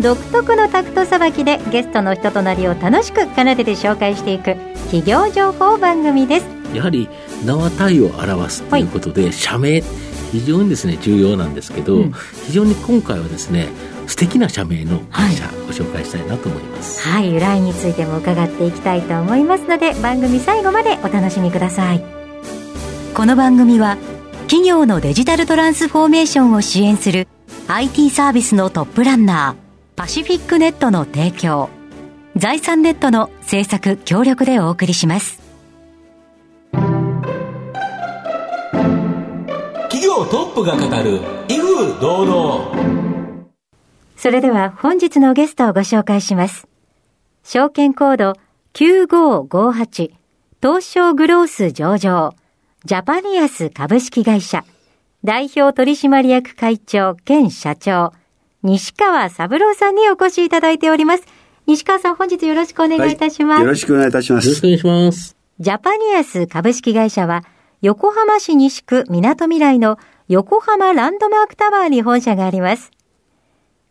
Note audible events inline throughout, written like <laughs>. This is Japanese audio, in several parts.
独特のタクトさばきでゲストの人となりを楽しく奏でて紹介していく企業情報番組です。やはり名は体を表すということで、はい、社名非常にですね重要なんですけど、うん、非常に今回はですね素敵な社名の会社、ご紹介したいなと思います。はい。由来についても伺っていきたいと思いますので番組最後までお楽しみください。この番組は企業のデジタルトランスフォーメーションを支援する IT サービスのトップランナーパシフィックネットの提供。財産ネットの制作協力でお送りします。企業トップが語る威風堂々。それでは本日のゲストをご紹介します。証券コード9558東証グロース上場ジャパニアス株式会社代表取締役会長兼社長西川三郎さんにお越しいただいております。西川さん本日よろしくお願いいたします、はい、よろしくお願いいたします。よろしくお願いします。ジャパニアス株式会社は横浜市西区港未来の横浜ランドマークタワーに本社があります。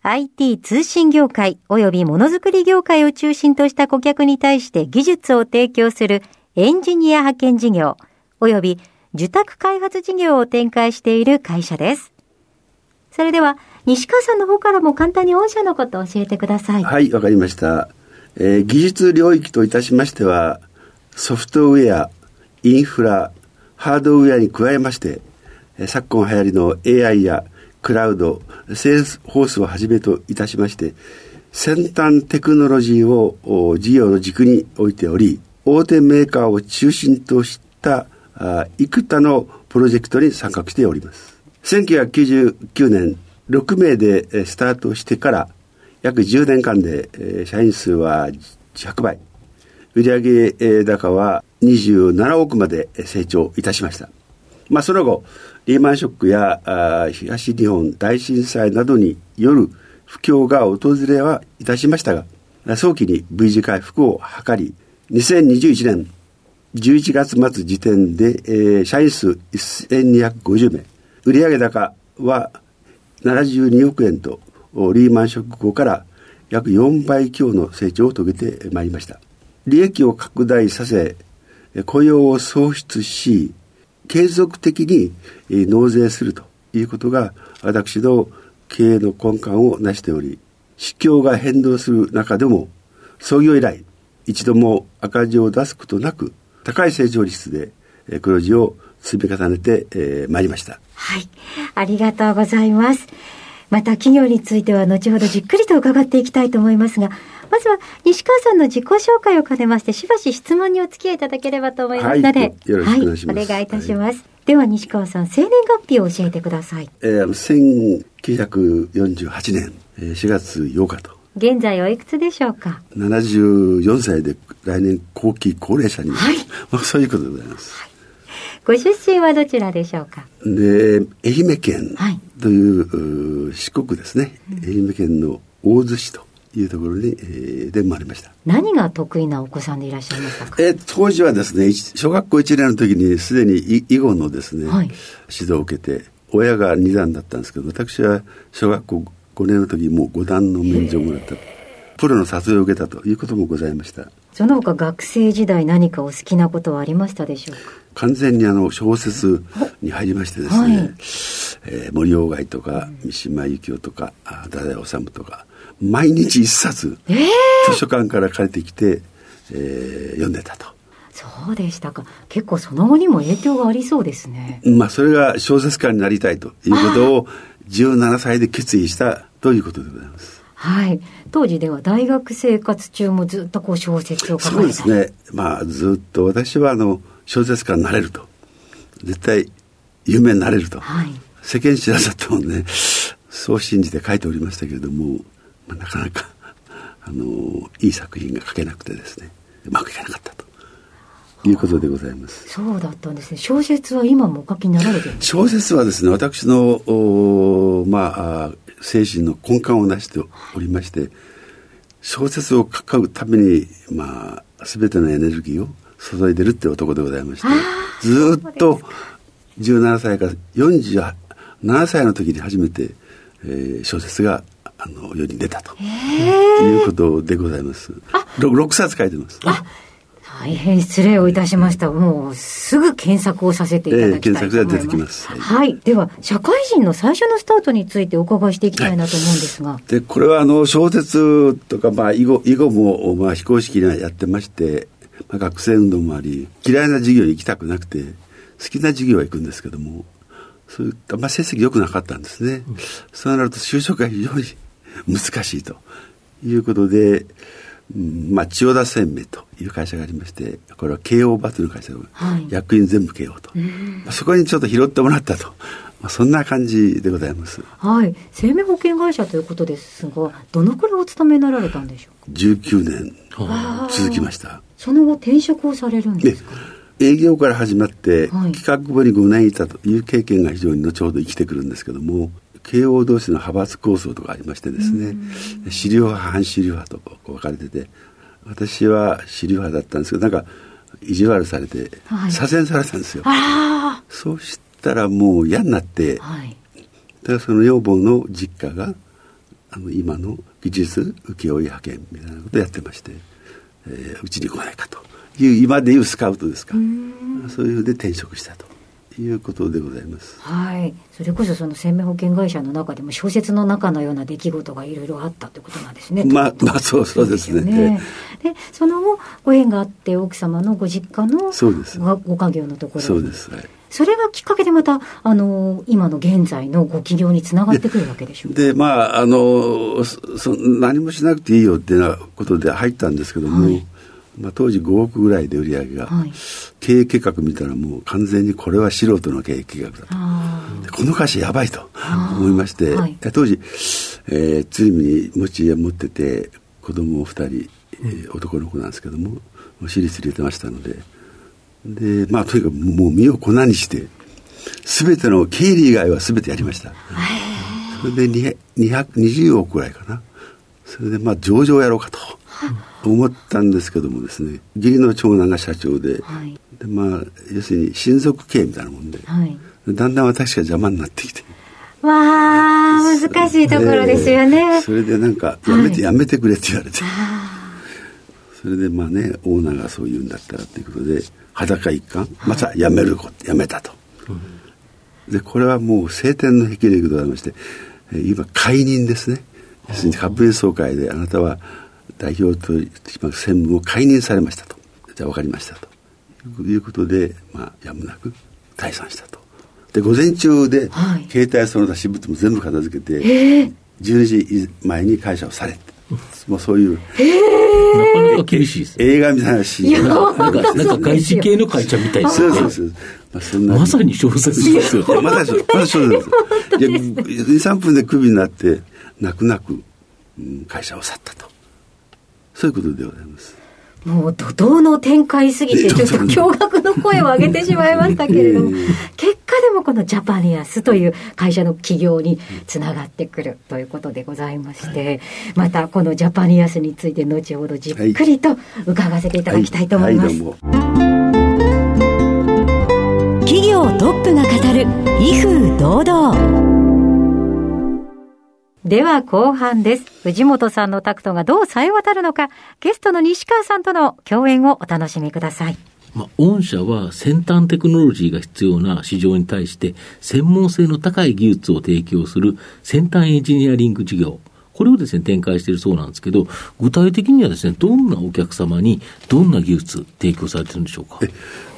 IT 通信業界及びものづくり業界を中心とした顧客に対して技術を提供するエンジニア派遣事業及び受託開発事業を展開している会社です。それでは、西川さんの方からも簡単に御社のことを教えてください。はい、わかりました。えー、技術領域といたしましては、ソフトウェア、インフラ、ハードウェアに加えまして、昨今流行りの AI やクラウド、セールスフォースをはじめといたしまして、先端テクノロジーを事業の軸に置いており、大手メーカーを中心としたあ幾多のプロジェクトに参画しております。1999年6名でスタートしてから約10年間で社員数は100倍。売上高は27億まで成長いたしました。まあ、その後、リーマンショックや東日本大震災などによる不況が訪れはいたしましたが、早期に V 字回復を図り、2021年11月末時点で、えー、社員数1250名、売上高は72億円と、リーマンショック後から約4倍強の成長を遂げてまいりました。利益を拡大させ、雇用を創出し、継続的に納税するということが私の経営の根幹を成しており、市況が変動する中でも創業以来一度も赤字を出すことなく高い成長率で黒字を積み重ねてま、えー、いりました。はい。ありがとうございます。また企業については後ほどじっくりと伺っていきたいと思いますが、まずは西川さんの自己紹介を兼ねまして、しばし質問にお付き合いいただければと思いますので、はい、よろしくお願いします。はい、お願いいたします。はい、では西川さん、生年月日を教えてください。えー、1948年4月8日と。現在おいくつでしょうか？74歳で来年後期高齢者に、はい、まあ、そういうことでございます。はいご出身はどちらでしょうか？で愛媛県という、はい、四国ですね、愛媛県の大洲市というところに、えー、で生まれました。何が得意なお子さんでいらっしゃいましたか？え当時はですね、小学校1年の時にすでに囲碁のですね、はい、指導を受けて、親が2段だったんですけど、私は小学校5年の時にもう5段の免除をもらった。プロの誘いを受けたということもございました。その他学生時代何かお好きなことはありましたでしょうか？完全にあの小説に入りましてですね、はい、えー、森鴎外とか三島由紀夫とか太宰治とか毎日一冊、えー、図書館から借りてきて、えー、読んでたと。そうでしたか。結構その後にも影響がありそうですね。まあそれが小説家になりたいということを17歳で決意したということでございます。はい。当時では大学生活中もずっとこう小説を書かれたそうですね。まあずっと私はあの小説家になれると。絶対有名になれると。はい、世間知らずだったもんね。そう信じて書いておりましたけれども、まあ、なかなかあのいい作品が書けなくてですねうまくいかなかったということでございますそうだったんですね小説は今もお書きになられてるんです小説はですね私のおまあ精神の根幹をなしておりまして小説を書くためにまあ全てのエネルギーを注いでるって男でございましてずっと17歳から47歳の時に初めて、えー、小説があの世に出たということでございます。6, 6冊書いてます。大変失礼をいたしました。もうすぐ検索をさせていただきたいと思います。えー、検索が出てきます。はい、はい。では、社会人の最初のスタートについてお伺いしていきたいなと思うんですが。はい、で、これはあの、小説とか、まあ、囲碁、囲碁も、まあ、非公式にやってまして、まあ、学生運動もあり、嫌いな授業に行きたくなくて、好きな授業は行くんですけども、そういった、まあ、成績良くなかったんですね。うん、そうなると就職が非常に <laughs> 難しいということで、うん、まあ、千代田鮮明という会社がありまして、これは慶応バトルの会社、はい、役員全部慶応と、まあ、そこにちょっと拾ってもらったと。まあ、そんな感じでございます。はい。生命保険会社ということですが、どのくらいお勤めになられたんでしょう ?19 年続きました。その後転職をされるんですか、営業から始まって、企画部に5年いたという経験が非常に後ほど生きてくるんですけども、慶応同士の派閥構想とかありましてですね、資料派、反資料派とこう分かれてて、私は資料派だったんですけど、なんか、意地悪されて、左遷されたんですよ。そうしたらもう嫌になって、はい、だからその女房の実家が、あの、今の技術請負派遣みたいなことをやってまして、えー、うちに来ないかという、今でいうスカウトですか。そういうで転職したと。いうことでございます。はい。それこそその生命保険会社の中でも小説の中のような出来事がいろいろあったということなんですね。まあ、まあ、そうそうですね。ねで、その後、ご縁があって奥様のご実家のそうですご家業のところそうです。はい。それがきっかけでまた、あの、今の現在のご企業につながってくるわけでしょうで、まあ、あのそ、何もしなくていいよっていうようなことで入ったんですけども、はいまあ、当時5億ぐらいで売り上げが、はい、経営計画見たらもう完全にこれは素人の経営計画だと。この会社やばいと思いまして、はい、当時、えー、鶴見に持ち家持ってて子供を2人、えー、男の子なんですけども私立入れてましたので。でまあとにかくもう身を粉にして全ての経理以外は全てやりました、それで220億ぐらいかな。それでまあ上場やろうかと。思ったんですけどもですね義理の長男が社長ではい、でまあ、要するに親族経営みたいなもんで、はい、だんだん私が邪魔になってきて。わあ難しいところですよね。それでなんか、やめて、はい、やめてくれって言われて。それでまあね、オーナーがそう言うんだったらっていうことで、裸一貫、またやめること、やめたと。で、これはもう晴天の霹靂でございまして、今、解任ですね。要するに株主総会であなたは代表と専務を解任されましたと。じゃあ分かりましたと。いうことで、まあ、やむなく退散したと。で、午前中で、携帯その他私物も全部片付けて、えー、12時前に会社をされて。もうそういう。なかなか厳しいです、映画みたいなシーンなんか、なんか外資系の会社みたいですね。そうそうそう。まあ、そんなまさに小説ですよね。まさに小説。です。いや、2、3分でクビになって、泣く泣く、うん、会社を去ったと。そういうことでございます。もう怒涛の展開すぎて、ちょっと驚愕の声を上げてしまいましたけれども、<laughs> 結果でもこのジャパニアスという会社の企業につながってくるということでございまして、またこのジャパニアスについて後ほどじっくりと伺わせていただきたいと思います。企業トップが語る威風堂々では後半です。藤本さんのタクトがどう冴え渡るのか、ゲストの西川さんとの共演をお楽しみください。まあ、御社は先端テクノロジーが必要な市場に対して専門性の高い技術を提供する先端エンジニアリング事業。これをですね、展開しているそうなんですけど、具体的にはですね、どんなお客様にどんな技術提供されてるんでしょうか？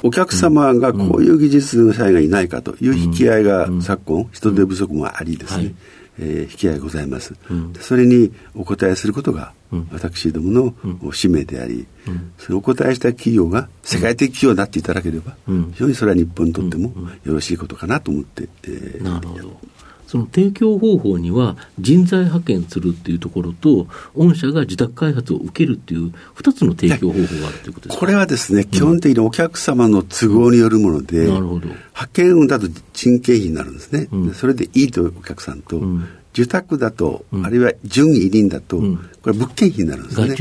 お客様がこういう技術の社員がいないかという引き合いが昨今、人手不足もありですね。はいえー、引き合いございます、うん、それにお答えすることが、私どもの使命であり、うん、そのお答えした企業が世界的企業になっていただければ、非常にそれは日本にとってもよろしいことかなと思って、えー、なるほどその提供方法には人材派遣するっていうところと、御社が自宅開発を受けるっていう2つの提供方法があるということですか？これはですね、基本的にお客様の都合によるもので、なるほど派遣だと人件費になるんですね。うん。それでいいというお客さんと、ん。受託だと、ん。あるいは準委任だと、ん。これ物件費になるんですね。ね。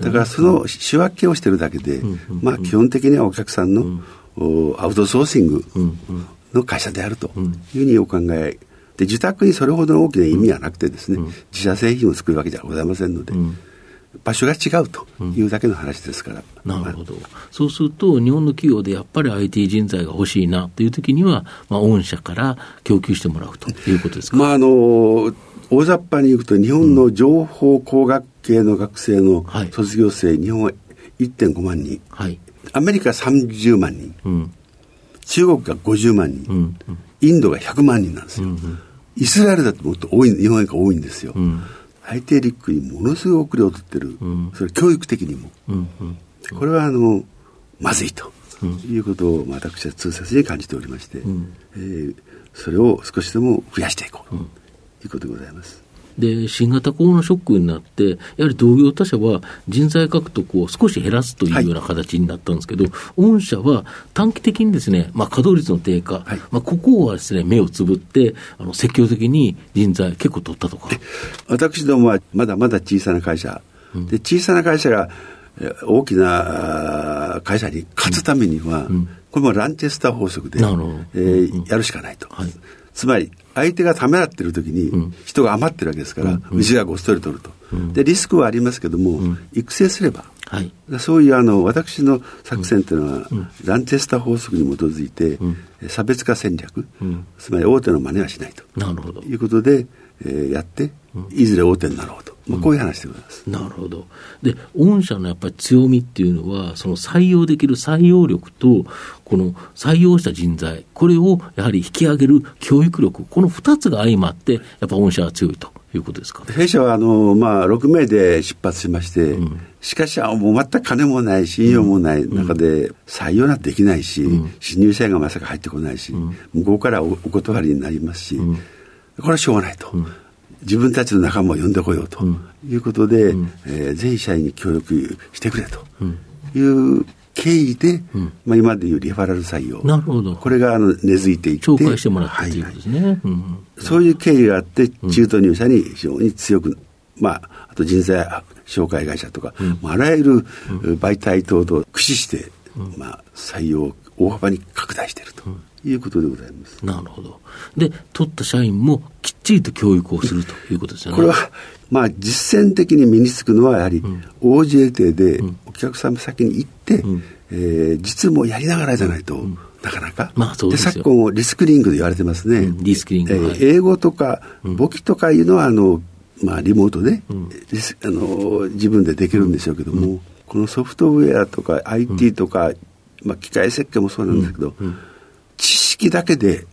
だからその仕分けをしてるだけで、ん。うん。まあ基本的にはお客さんの、おアウトソーシングうん。うん。の会社であるというふうにお考えで受託にそれほどの大きな意味はなくてですね、自社製品を作るわけじゃございませんので、ん場所が違うというだけの話ですから、なるほど。そうすると、日本の企業でやっぱり IT 人材が欲しいなというときには、まあ、御社から供給してもらうということですか？まああの大雑把に言うと日本の情報工学系の学生のはい卒業生、日本は1.5万人はい。アメリカ30万人うん。中国が50万人、うん。インドが100万人なんですよ、イスラエルだともっと多い日本よりか多いんですよ、ん。IT リックにものすごく遅れを取ってる、ん。それ教育的にも。うん。うん。これはあのまずいと、いうことをまあ私は痛切に感じておりまして、えーそれを少しでも増やしていこう。ということでございます。で、新型コロナショックになって、やはり同業他社は人材獲得を少し減らすというような形になったんですけど、御社は短期的にですね、まあ、稼働率の低下、はい。まあ、ここはですね、目をつぶって、あの積極的に人材結構取ったとか。私どもはまだまだ小さな会社、で小さな会社がえー大きな会社に勝つためには、これもランチェスター法則で、えーやるしかないと、はいつまり相手がためらってる時に人が余ってるわけですから、うちがごっそり取ると、でリスクはありますけども、育成すれば。はい。そういうあの私の作戦というのは、ランチェスター法則に基づいて、差別化戦略、つまり大手の真似はしないと。なるほど。いうことで、えーやって、いずれ大手になろうと、まあ、こういう話でございます。なるほど。で、御社のやっぱり強みっていうのは、その採用できる採用力と、この採用した人材、これをやはり引き上げる教育力、この2つが相まって、やっぱ御社は強いということですか？弊社はあの、まあ、6名で出発しまして、しかし、あもう全く金もない、信用もない中で、採用なんてできないし、新入社員がまさか入ってこないし、向こうからおお断りになりますし、これはしょうがないと。自分たちの仲間を呼んでこようということで、えーぜひ社員に協力してくれという経緯で、まあ、今までいうリファラル採用。なるほど。これがあの根付いていって。紹介してもらったというはことですね。うん。そういう経緯があって、中途入社に非常に強く、まあ、あと人材紹介会社とか、まああらゆる媒体等々を駆使して、まあ、採用を大幅に拡大しているということでございます。なるほど。で、取った社員もきっちりと教育をするということですよね。これは、まあ、実践的に身につくのは、やはり、邸でお客様先に行って、えー実務をやりながらじゃないと、なかなか。まあそうですよ。昨今、リスクリングで言われてますね。うん。リスクリング。えーはい。英語とか、簿記とかいうのは、あの、まあ、リモートで、リスあの、自分でできるんでしょうけども、このソフトウェアとか IT とか、まあ、機械設計もそうなんですけど、知識だけで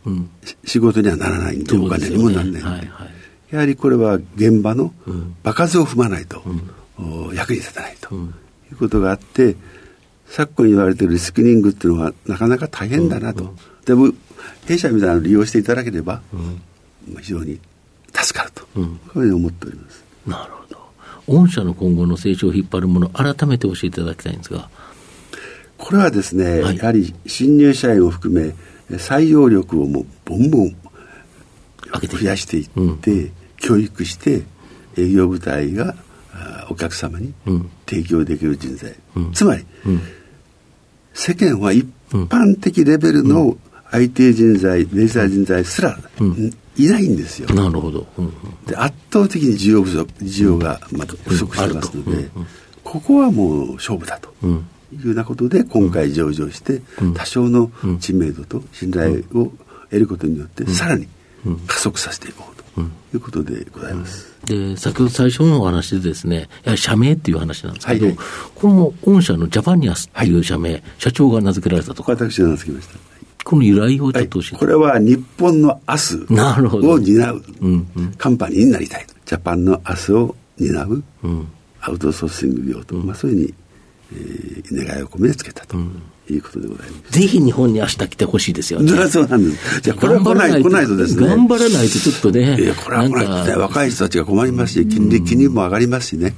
仕事にはならないんで、お金にもならない。やはりこれは現場の場数を踏まないと、お役に立たないと、いうことがあって昨今言われているリスクリングっていうのはなかなか大変だなと、でも弊社みたいなのを利用していただければ、まあ非常に助かると、こういうふうに思っております。なるほど。御社の今後の成長を引っ張るもの、改めて教えていただきたいんですが。これはですね、はい。やはり新入社員を含め採用力をもうボンボン増やしていって、教育して営業部隊があお客様にうん。提供できる人材、うん。つまり、うん。世間は一般的レベルの IT 人材、デジタル人材すら、いないんですよ。なるほど。うん。うん。で圧倒的に需要不足、需要がまた不足してますので、ここはもう勝負だと。うんいうようなことで今回上場して多少の知名度と信頼を得ることによってさらに加速させていこうということでございます。で、先ほど最初のお話でですね、社名っていう話なんですけど、はいこの御社のジャパニアスっていう社名、社長が名付けられたとか、私が名付けました。この由来をちはいょっと教えて、これは日本の明日を担ううんうん。カンパニーになりたい。ジャパンの明日を担ううん。アウトソーシング業と、まあそういうふうにえー、願いを込めてつけたと。いうことでございます。ぜひ日本に明日来てほしいですよね。<laughs> そうなんです。じゃあ、これは来ない、来ないとですね。頑張らないとちょっとね。いや、これは来ないとね、若い人たちが困りますし、金利、金利も上がりますしね。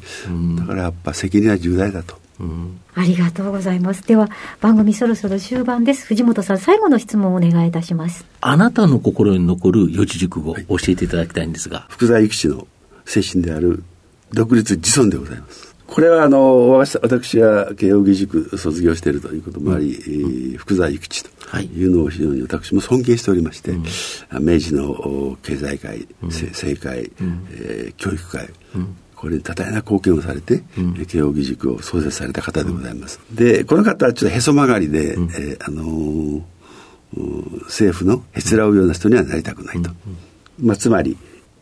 だからやっぱ責任は重大だと。ありがとうございます。では、番組そろそろ終盤です。藤本さん、最後の質問をお願いいたします。あなたの心に残る四字熟語、はい、教えていただきたいんですが。福沢諭吉の精神である独立自尊でございます。これはあの私は慶應義塾卒業しているということもあり、うん、福沢諭吉というのを非常に私も尊敬しておりまして、うん、明治の経済界、うん、政界、うん、えー、教育界、これに多大な貢献をされて、慶應義塾を創設された方でございます。でこの方はちょっとへそ曲がりで、うん、えー、あのー、政府のへつらうような人にはなりたくないと、まあ、つまり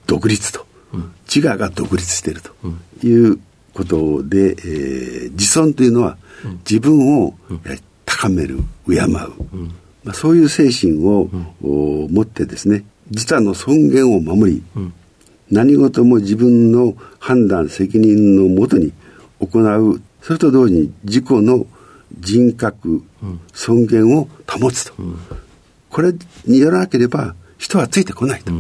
独立と、自我が独立しているということで、えー、自尊というのは自分を高める敬う、まあ、そういう精神を、持ってですね自他の尊厳を守り、何事も自分の判断責任のもとに行う。それと同時に自己の人格、尊厳を保つと、これによらなければ人はついてこないと、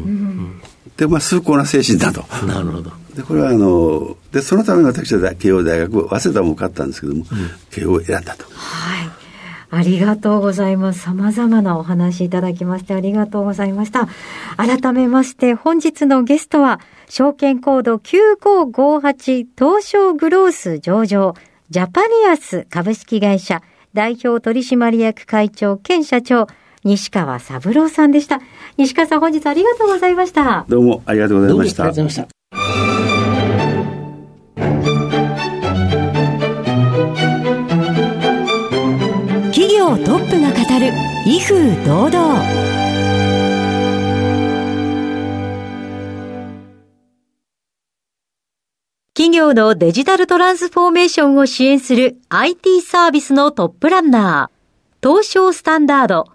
でまあ崇高な精神だとなるほどでこれはあのでそのために私は慶応大学早稲田も受かったんですけども、うん、慶応を選んだと。はいありがとうございます。様々なお話いただきましてありがとうございました。改めまして本日のゲストは、証券コード9558東証グロース上場、ジャパニアス株式会社代表取締役会長兼社長、西川三郎さんでした。西川さん本日ありがとうございました。どうもありがとうございました。ありがとうございました。企業トップが語る威風堂々企業のデジタルトランスフォーメーションを支援する IT サービスのトップランナー東証スタンダード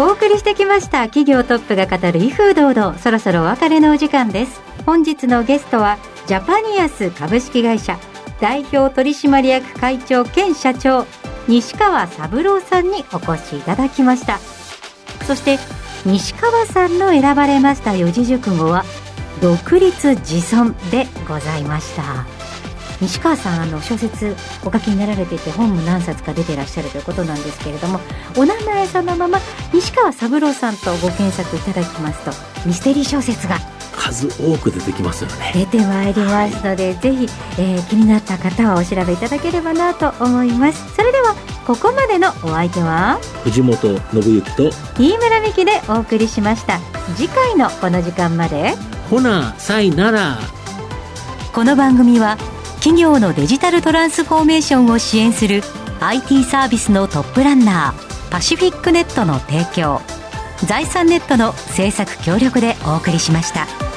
お送りしてきました。企業トップが語る威風堂々。そろそろお別れのお時間です。本日のゲストはジャパニアス株式会社。代表取締役会長兼社長西川三郎さんにお越しいただきました。そして西川さんの選ばれました四字熟語は独立自尊でございました。西川さんあの小説お書きになられていて本も何冊か出てらっしゃるということなんですけれどもお名前そのまま西川三郎さんとご検索いただきますとミステリー小説が数多く出てきますよね。出てまいりますので、はい、ぜひ、えー、気になった方はお調べいただければなと思います。それではここまでのお相手は藤本信之と飯村美希でお送りしました。次回のこの時間まで。ほなさいなら。この番組は企業のデジタルトランスフォーメーションを支援する IT サービスのトップランナーパシフィックネットの提供財産ネットの政策協力でお送りしました。